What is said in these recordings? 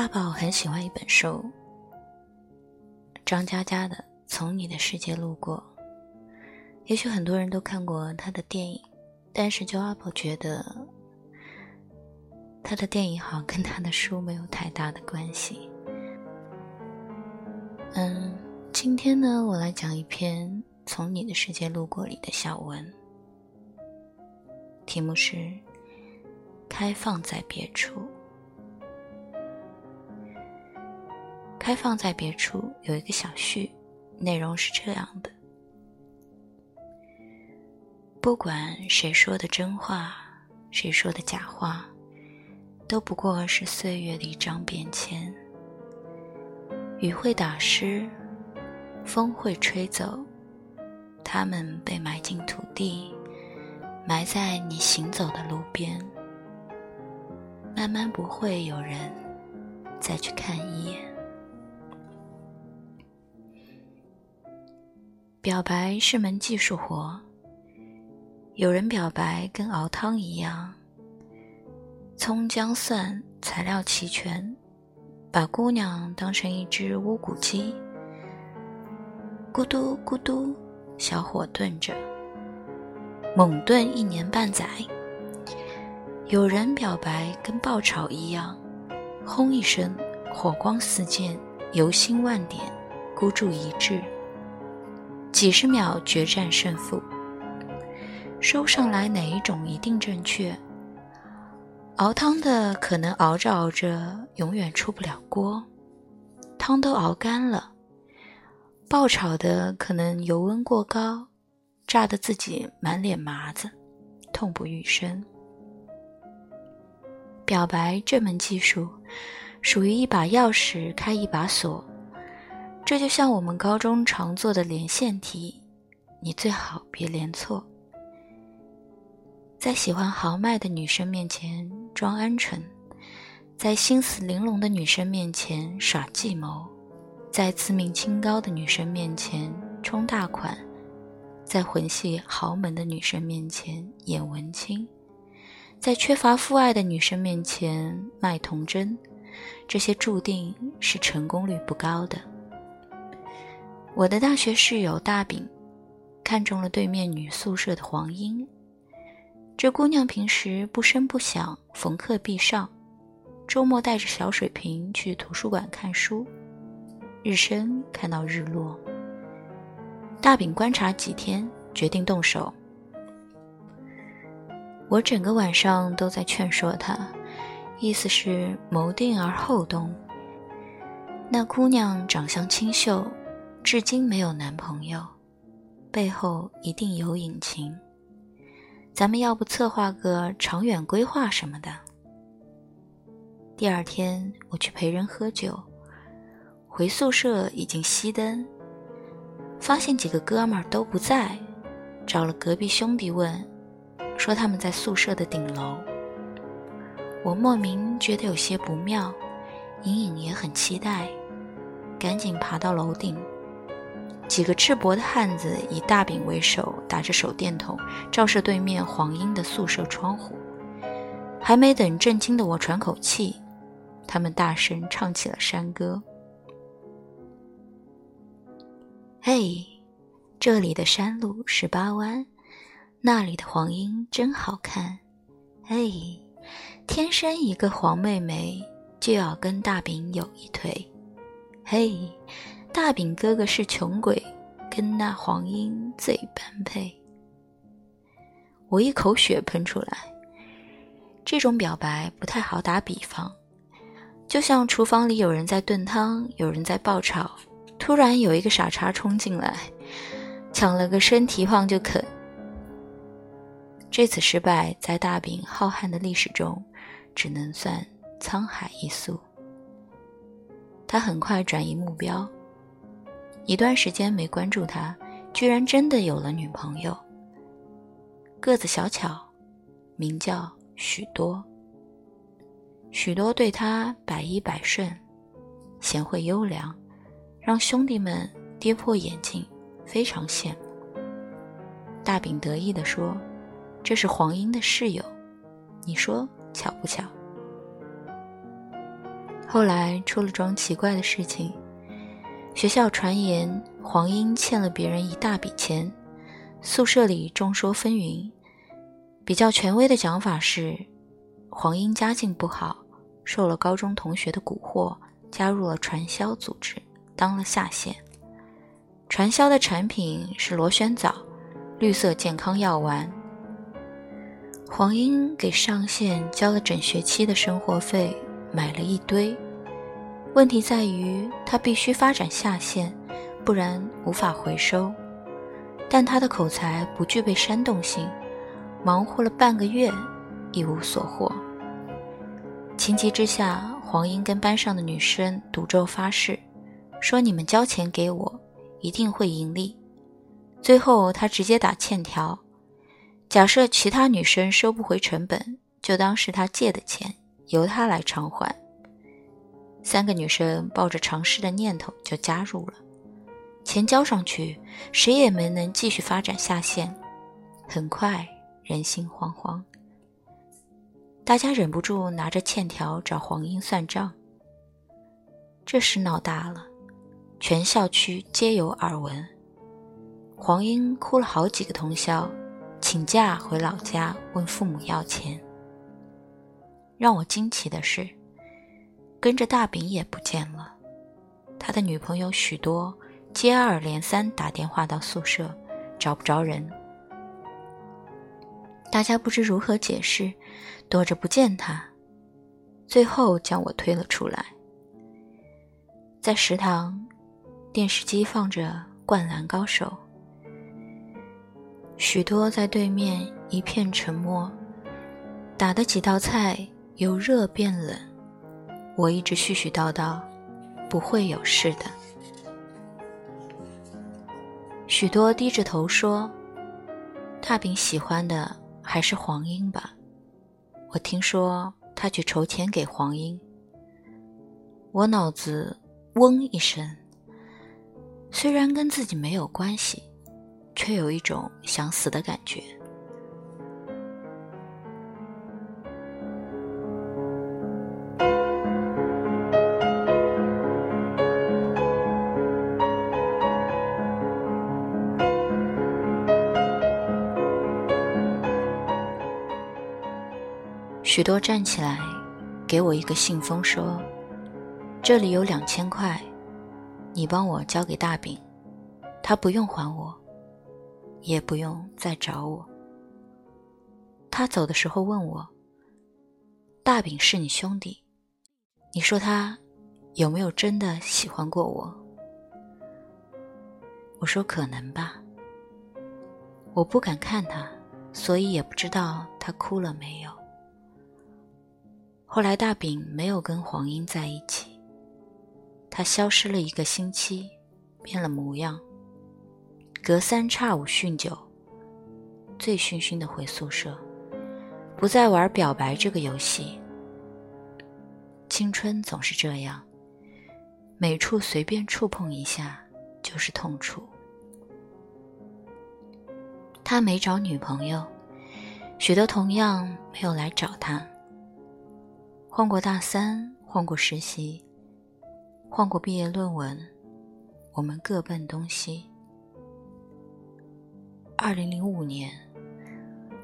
阿宝很喜欢一本书，张嘉佳的《从你的世界路过》。也许很多人都看过他的电影，但是就阿宝觉得，他的电影好像跟他的书没有太大的关系。嗯，今天呢，我来讲一篇《从你的世界路过》里的小文，题目是《开放在别处》。开放在别处有一个小序，内容是这样的：不管谁说的真话，谁说的假话，都不过是岁月的一张便签。雨会打湿，风会吹走，它们被埋进土地，埋在你行走的路边，慢慢不会有人再去看一眼。表白是门技术活。有人表白跟熬汤一样，葱姜蒜材料齐全，把姑娘当成一只乌骨鸡，咕嘟咕嘟小火炖着，猛炖一年半载。有人表白跟爆炒一样，轰一声，火光四溅，油星万点，孤注一掷。几十秒决战胜负，收上来哪一种一定正确？熬汤的可能熬着熬着永远出不了锅，汤都熬干了；爆炒的可能油温过高，炸得自己满脸麻子，痛不欲生。表白这门技术，属于一把钥匙开一把锁。这就像我们高中常做的连线题，你最好别连错。在喜欢豪迈的女生面前装鹌鹑，在心思玲珑的女生面前耍计谋，在自命清高的女生面前充大款，在混系豪门的女生面前演文青，在缺乏父爱的女生面前卖童真，这些注定是成功率不高的。我的大学室友大饼，看中了对面女宿舍的黄英。这姑娘平时不声不响，逢课必上，周末带着小水瓶去图书馆看书，日升看到日落。大饼观察几天，决定动手。我整个晚上都在劝说她，意思是谋定而后动。那姑娘长相清秀。至今没有男朋友，背后一定有隐情。咱们要不策划个长远规划什么的？第二天我去陪人喝酒，回宿舍已经熄灯，发现几个哥们儿都不在，找了隔壁兄弟问，说他们在宿舍的顶楼。我莫名觉得有些不妙，隐隐也很期待，赶紧爬到楼顶。几个赤膊的汉子以大饼为首，打着手电筒照射对面黄英的宿舍窗户。还没等震惊的我喘口气，他们大声唱起了山歌：“嘿，这里的山路十八弯，那里的黄莺真好看。嘿，天生一个黄妹妹就要跟大饼有一腿。嘿。”大饼哥哥是穷鬼，跟那黄莺最般配。我一口血喷出来。这种表白不太好打比方，就像厨房里有人在炖汤，有人在爆炒，突然有一个傻叉冲进来，抢了个生提胖就啃。这次失败在大饼浩瀚的历史中，只能算沧海一粟。他很快转移目标。一段时间没关注他，居然真的有了女朋友。个子小巧，名叫许多。许多对他百依百顺，贤惠优良，让兄弟们跌破眼镜，非常羡慕。大饼得意地说：“这是黄英的室友，你说巧不巧？”后来出了桩奇怪的事情，学校传言黄英欠了别人一大笔钱，宿舍里众说纷纭。比较权威的讲法是，黄英家境不好，受了高中同学的蛊惑，加入了传销组织，当了下线。传销的产品是螺旋藻，绿色健康药丸。黄英给上线交了整学期的生活费。买了一堆，问题在于他必须发展下线，不然无法回收。但他的口才不具备煽动性，忙活了半个月，一无所获。情急之下，黄英跟班上的女生赌咒发誓，说你们交钱给我，一定会盈利。最后他直接打欠条，假设其他女生收不回成本，就当是他借的钱。由他来偿还。三个女生抱着尝试的念头就加入了，钱交上去，谁也没能继续发展下线。很快人心惶惶，大家忍不住拿着欠条找黄英算账。这事闹大了，全校区皆有耳闻。黄英哭了好几个通宵，请假回老家问父母要钱。让我惊奇的是，跟着大饼也不见了。他的女朋友许多接二连三打电话到宿舍，找不着人。大家不知如何解释，躲着不见他，最后将我推了出来。在食堂，电视机放着《灌篮高手》，许多在对面一片沉默，打的几道菜。由热变冷，我一直絮絮叨叨，不会有事的。许多低着头说：“大饼喜欢的还是黄英吧？”我听说他去筹钱给黄英，我脑子嗡一声。虽然跟自己没有关系，却有一种想死的感觉。许多站起来，给我一个信封，说：“这里有两千块，你帮我交给大饼，他不用还我，也不用再找我。”他走的时候问我：“大饼是你兄弟，你说他有没有真的喜欢过我？”我说：“可能吧。”我不敢看他，所以也不知道他哭了没有。后来大饼没有跟黄英在一起，他消失了一个星期，变了模样，隔三差五酗酒，醉醺醺的回宿舍，不再玩表白这个游戏。青春总是这样，每处随便触碰一下就是痛处。他没找女朋友，许多同样没有来找他。换过大三，换过实习，换过毕业论文，我们各奔东西。二零零五年，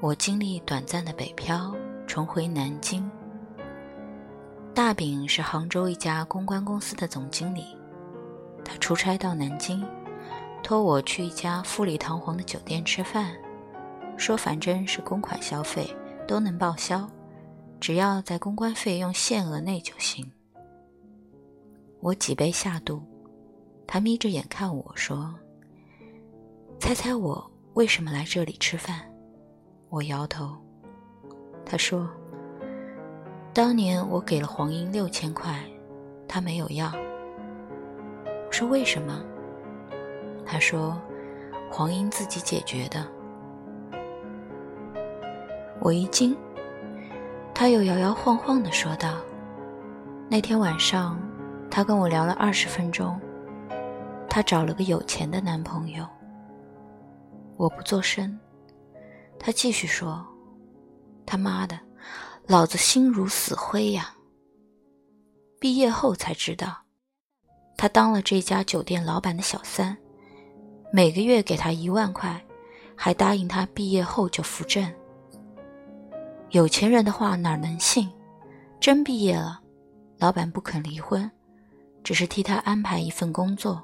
我经历短暂的北漂，重回南京。大饼是杭州一家公关公司的总经理，他出差到南京，托我去一家富丽堂皇的酒店吃饭，说反正是公款消费，都能报销。只要在公关费用限额内就行。我几杯下肚，他眯着眼看我说：“猜猜我为什么来这里吃饭？”我摇头。他说：“当年我给了黄英六千块，他没有要。”我说：“为什么？”他说：“黄英自己解决的。”我一惊。他又摇摇晃晃地说道：“那天晚上，他跟我聊了二十分钟。他找了个有钱的男朋友。我不作声。他继续说：‘他妈的，老子心如死灰呀！’毕业后才知道，他当了这家酒店老板的小三，每个月给他一万块，还答应他毕业后就扶正。有钱人的话哪能信？真毕业了，老板不肯离婚，只是替他安排一份工作。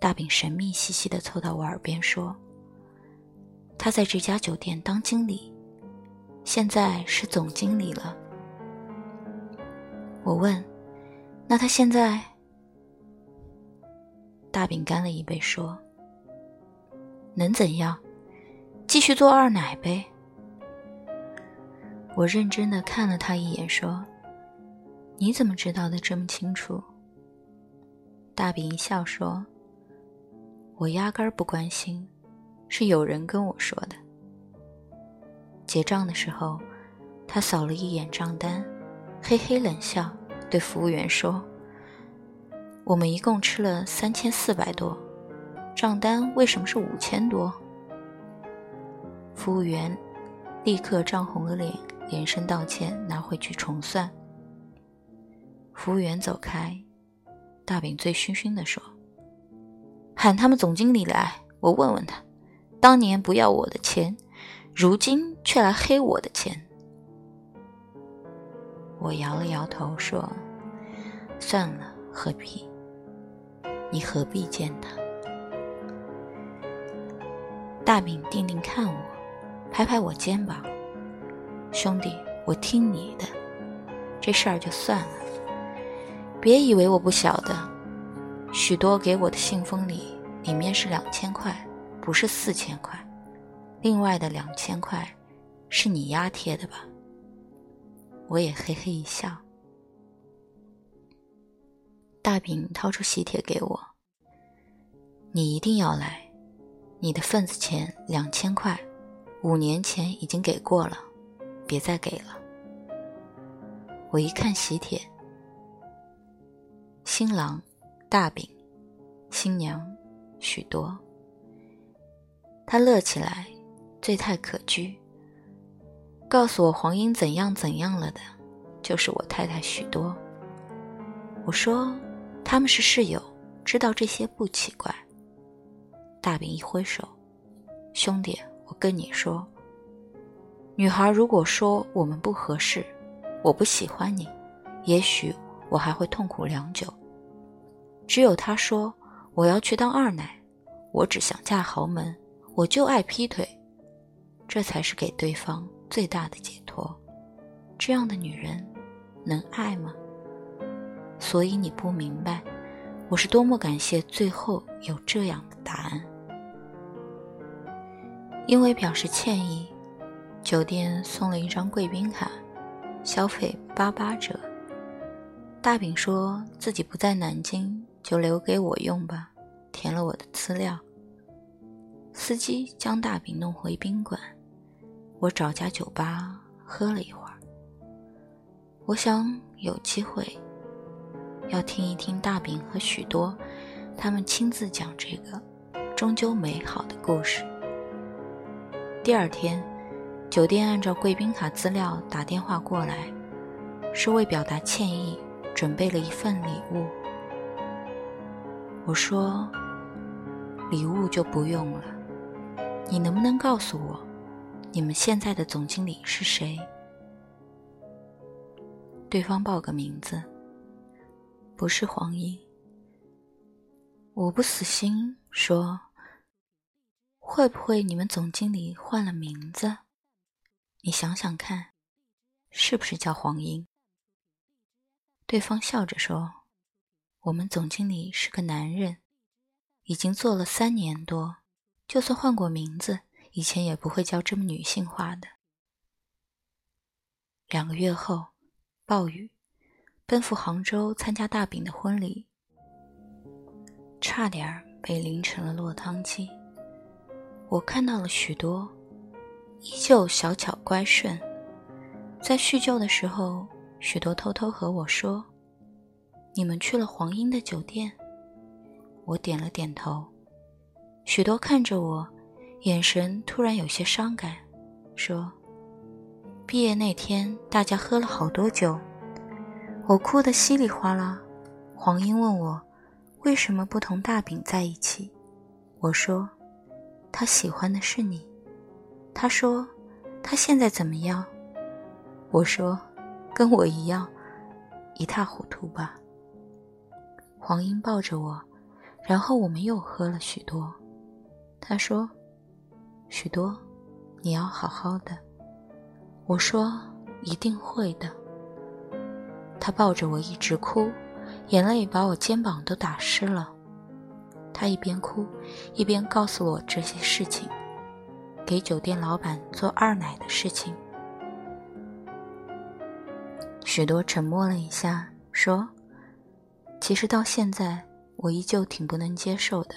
大饼神秘兮兮地凑到我耳边说：“他在这家酒店当经理，现在是总经理了。”我问：“那他现在？”大饼干了一杯说：“能怎样？继续做二奶呗。”我认真的看了他一眼说：“你怎么知道的这么清楚？”大饼一笑说。我压根儿不关心，是有人跟我说的。结账的时候，他扫了一眼账单，嘿嘿冷笑，对服务员说：“我们一共吃了三千四百多，账单为什么是五千多？”服务员立刻涨红了脸，连声道歉，拿回去重算。服务员走开，大饼醉醺醺地说。喊他们总经理来，我问问他，当年不要我的钱，如今却来黑我的钱。我摇了摇头说：“算了，何必？你何必见他？”大饼定定看我，拍拍我肩膀：“兄弟，我听你的，这事儿就算了，别以为我不晓得。”许多给我的信封里，里面是两千块，不是四千块。另外的两千块，是你压贴的吧？我也嘿嘿一笑。大饼掏出喜帖给我，你一定要来，你的份子钱两千块，五年前已经给过了，别再给了。我一看喜帖，新郎。大饼，新娘，许多。他乐起来，醉态可掬。告诉我黄英怎样怎样了的，就是我太太许多。我说他们是室友，知道这些不奇怪。大饼一挥手，兄弟，我跟你说，女孩如果说我们不合适，我不喜欢你，也许我还会痛苦良久。只有他说：“我要去当二奶，我只想嫁豪门，我就爱劈腿，这才是给对方最大的解脱。这样的女人能爱吗？所以你不明白，我是多么感谢最后有这样的答案。因为表示歉意，酒店送了一张贵宾卡，消费八八折。大饼说自己不在南京。”就留给我用吧，填了我的资料。司机将大饼弄回宾馆，我找家酒吧喝了一会儿。我想有机会要听一听大饼和许多他们亲自讲这个终究美好的故事。第二天，酒店按照贵宾卡资料打电话过来，是为表达歉意，准备了一份礼物。我说：“礼物就不用了，你能不能告诉我，你们现在的总经理是谁？”对方报个名字，不是黄英。我不死心，说：“会不会你们总经理换了名字？你想想看，是不是叫黄英？”对方笑着说。我们总经理是个男人，已经做了三年多，就算换过名字，以前也不会叫这么女性化的。两个月后，暴雨，奔赴杭州参加大饼的婚礼，差点被淋成了落汤鸡。我看到了许多，依旧小巧乖顺。在叙旧的时候，许多偷偷和我说。你们去了黄英的酒店，我点了点头。许多看着我，眼神突然有些伤感，说：“毕业那天，大家喝了好多酒，我哭得稀里哗啦。黄莺问我，为什么不同大饼在一起？我说，他喜欢的是你。他说，他现在怎么样？我说，跟我一样，一塌糊涂吧。黄莺抱着我，然后我们又喝了许多。他说，许多，你要好好的。我说，一定会的。他抱着我一直哭。眼泪把我肩膀都打湿了。他一边哭，一边告诉我这些事情：给酒店老板做二奶的事情。许多沉默了一下，说：“其实到现在，我依旧挺不能接受的。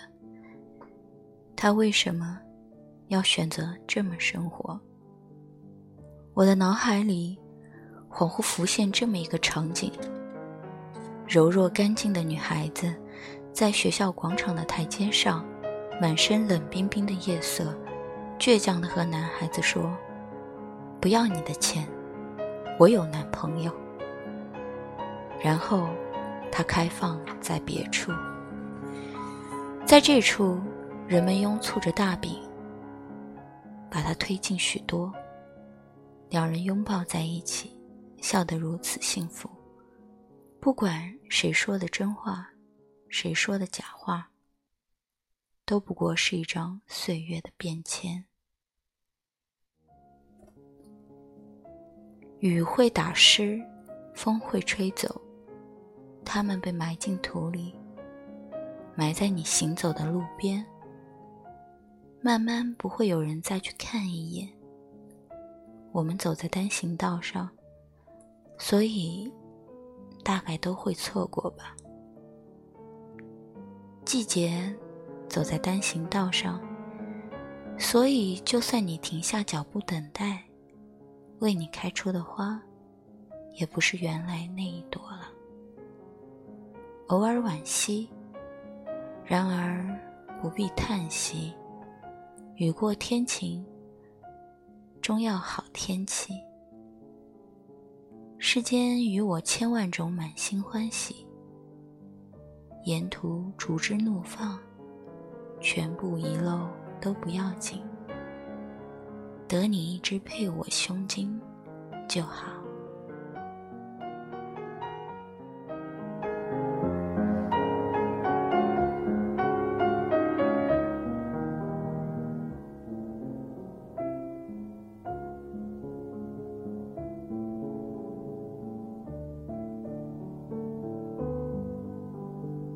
他为什么要选择这么生活？”我的脑海里恍惚浮现这么一个场景。柔弱干净的女孩子，在学校广场的台阶上，满身冷冰冰的夜色，倔强地和男孩子说：“不要你的钱，我有男朋友。”然后，他开放在别处，在这处，人们拥簇着大饼，把它推进许多，两人拥抱在一起，笑得如此幸福。不管谁说的真话，谁说的假话，都不过是一张岁月的便签。雨会打湿，风会吹走，它们被埋进土里，埋在你行走的路边。慢慢不会有人再去看一眼。我们走在单行道上，所以。大概都会错过吧。季节走在单行道上，所以就算你停下脚步等待，为你开出的花，也不是原来那一朵了。偶尔惋惜，然而不必叹息。雨过天晴，终要好天气。世间与我千万种满心欢喜，沿途竹枝怒放，全部遗漏都不要紧，得你一只配我胸襟就好。